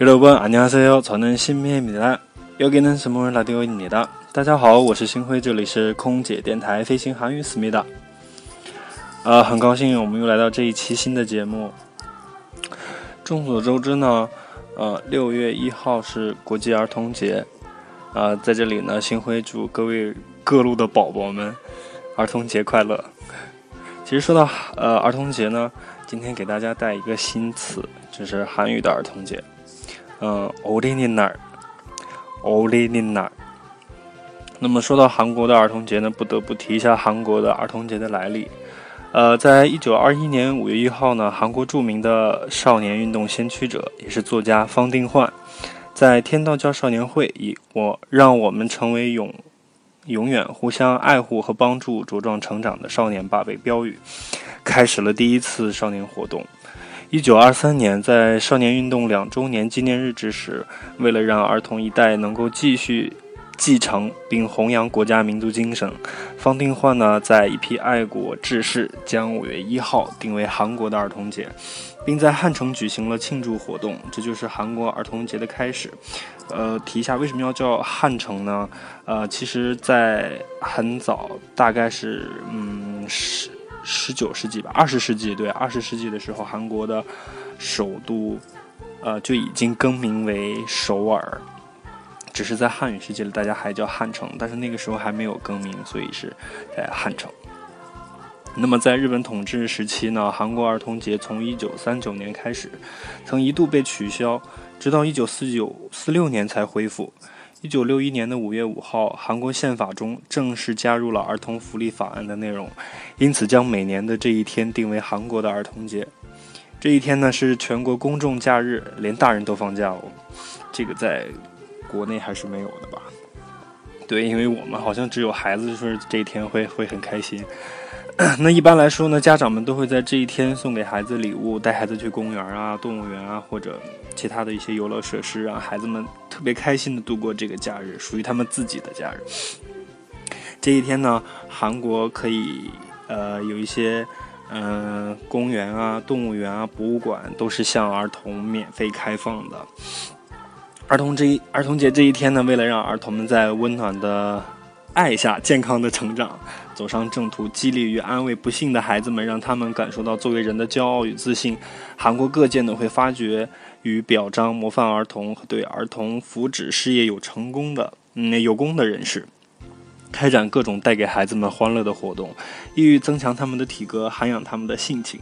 여러분 안녕하세요. 저는 신미입니다. 여기는 스몰 라디오입니다. 大家好，我是新辉，这里是空姐电台飞行韩语思密达。呃，很高兴我们又来到这一期新的节目。众所周知呢，呃，六月一号是国际儿童节。啊，在这里呢，新辉祝各位各路的宝宝们儿童节快乐。其实说到呃儿童节呢，今天给大家带一个新词，就是韩语的儿童节。 嗯奥利尼娜奥利尼娜那么说到韩国的儿童节呢不得不提一下韩国的儿童节的来历。呃在一九二一年五月一号呢韩国著名的少年运动先驱者也是作家方定焕在天道教少年会以我让我们成为永永远互相爱护和帮助茁壮成长的少年吧为标语开始了第一次少年活动。一九二三年，在少年运动两周年纪念日之时，为了让儿童一代能够继续。继承并弘扬国家民族精神，方定焕呢，在一批爱国志士将五月一号定为韩国的儿童节，并在汉城举行了庆祝活动，这就是韩国儿童节的开始。呃，提一下为什么要叫汉城呢？呃，其实，在很早，大概是嗯十十九世纪吧，二十世纪对，二十世纪的时候，韩国的首都呃就已经更名为首尔。只是在汉语世界里，大家还叫汉城，但是那个时候还没有更名，所以是在汉城。那么在日本统治时期呢，韩国儿童节从一九三九年开始，曾一度被取消，直到一九四九、四六年才恢复。一九六一年的五月五号，韩国宪法中正式加入了儿童福利法案的内容，因此将每年的这一天定为韩国的儿童节。这一天呢是全国公众假日，连大人都放假哦。这个在。国内还是没有的吧？对，因为我们好像只有孩子就是这一天会会很开心。那一般来说呢，家长们都会在这一天送给孩子礼物，带孩子去公园啊、动物园啊，或者其他的一些游乐设施，让孩子们特别开心的度过这个假日，属于他们自己的假日。这一天呢，韩国可以呃有一些嗯公园啊、动物园啊、博物馆都是向儿童免费开放的。儿童这一儿童节这一天呢，为了让儿童们在温暖的爱下健康的成长，走上正途，激励与安慰不幸的孩子们，让他们感受到作为人的骄傲与自信。韩国各界呢会发掘与表彰模范儿童和对儿童福祉事业有成功的嗯有功的人士，开展各种带给孩子们欢乐的活动，意欲增强他们的体格，涵养他们的性情。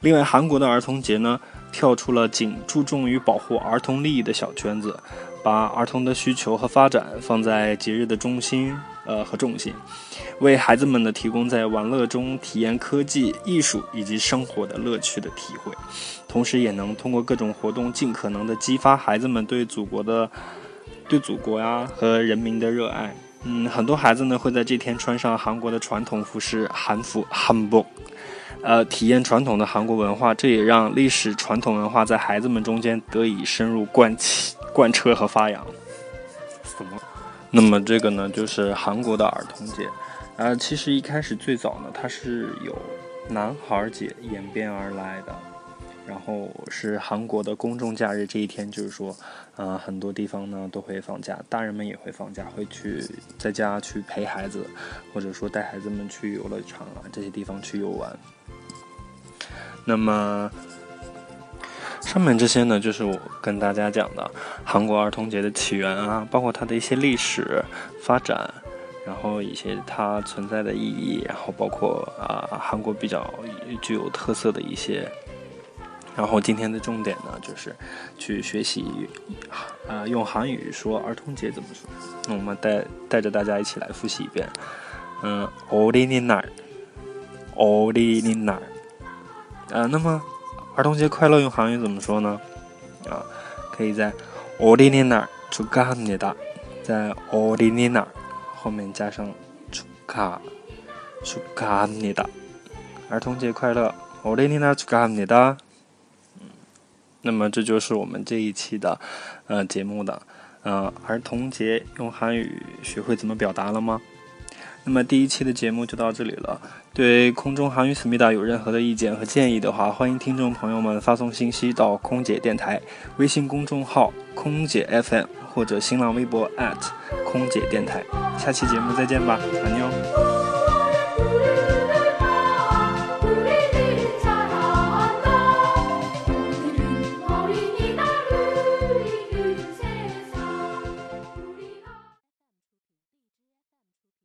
另外，韩国的儿童节呢？跳出了仅注重于保护儿童利益的小圈子，把儿童的需求和发展放在节日的中心，呃和重心，为孩子们呢提供在玩乐中体验科技、艺术以及生活的乐趣的体会，同时也能通过各种活动尽可能的激发孩子们对祖国的、对祖国呀和人民的热爱。嗯，很多孩子呢会在这天穿上韩国的传统服饰韩服韩服。呃，体验传统的韩国文化，这也让历史传统文化在孩子们中间得以深入贯起、贯彻和发扬。什么？那么这个呢，就是韩国的儿童节。呃，其实一开始最早呢，它是有男孩节演变而来的，然后是韩国的公众假日这一天，就是说，呃，很多地方呢都会放假，大人们也会放假，会去在家去陪孩子，或者说带孩子们去游乐场啊这些地方去游玩。那么，上面这些呢，就是我跟大家讲的韩国儿童节的起源啊，包括它的一些历史发展，然后一些它存在的意义，然后包括啊韩国比较具有特色的一些。然后今天的重点呢，就是去学习啊用韩语说儿童节怎么说。那我们带带着大家一起来复习一遍。嗯，어린이 날， 어린이 날。 呃，那么儿童节快乐用韩语怎么说呢？啊，可以在어린이날축하합니 다， 在어린이날后面加上축하축하합니 다， 儿童节快乐，어린이날축하합니 다。 那么这就是我们这一期的呃节目的呃儿童节用韩语学会怎么表达了吗？那么第一期的节目就到这里了。对空中韩语思密达有任何的意见和建议的话，欢迎听众朋友们发送信息到空姐电台微信公众号“空姐 FM” 或者新浪微博空姐电台。下期节目再见吧，安妞。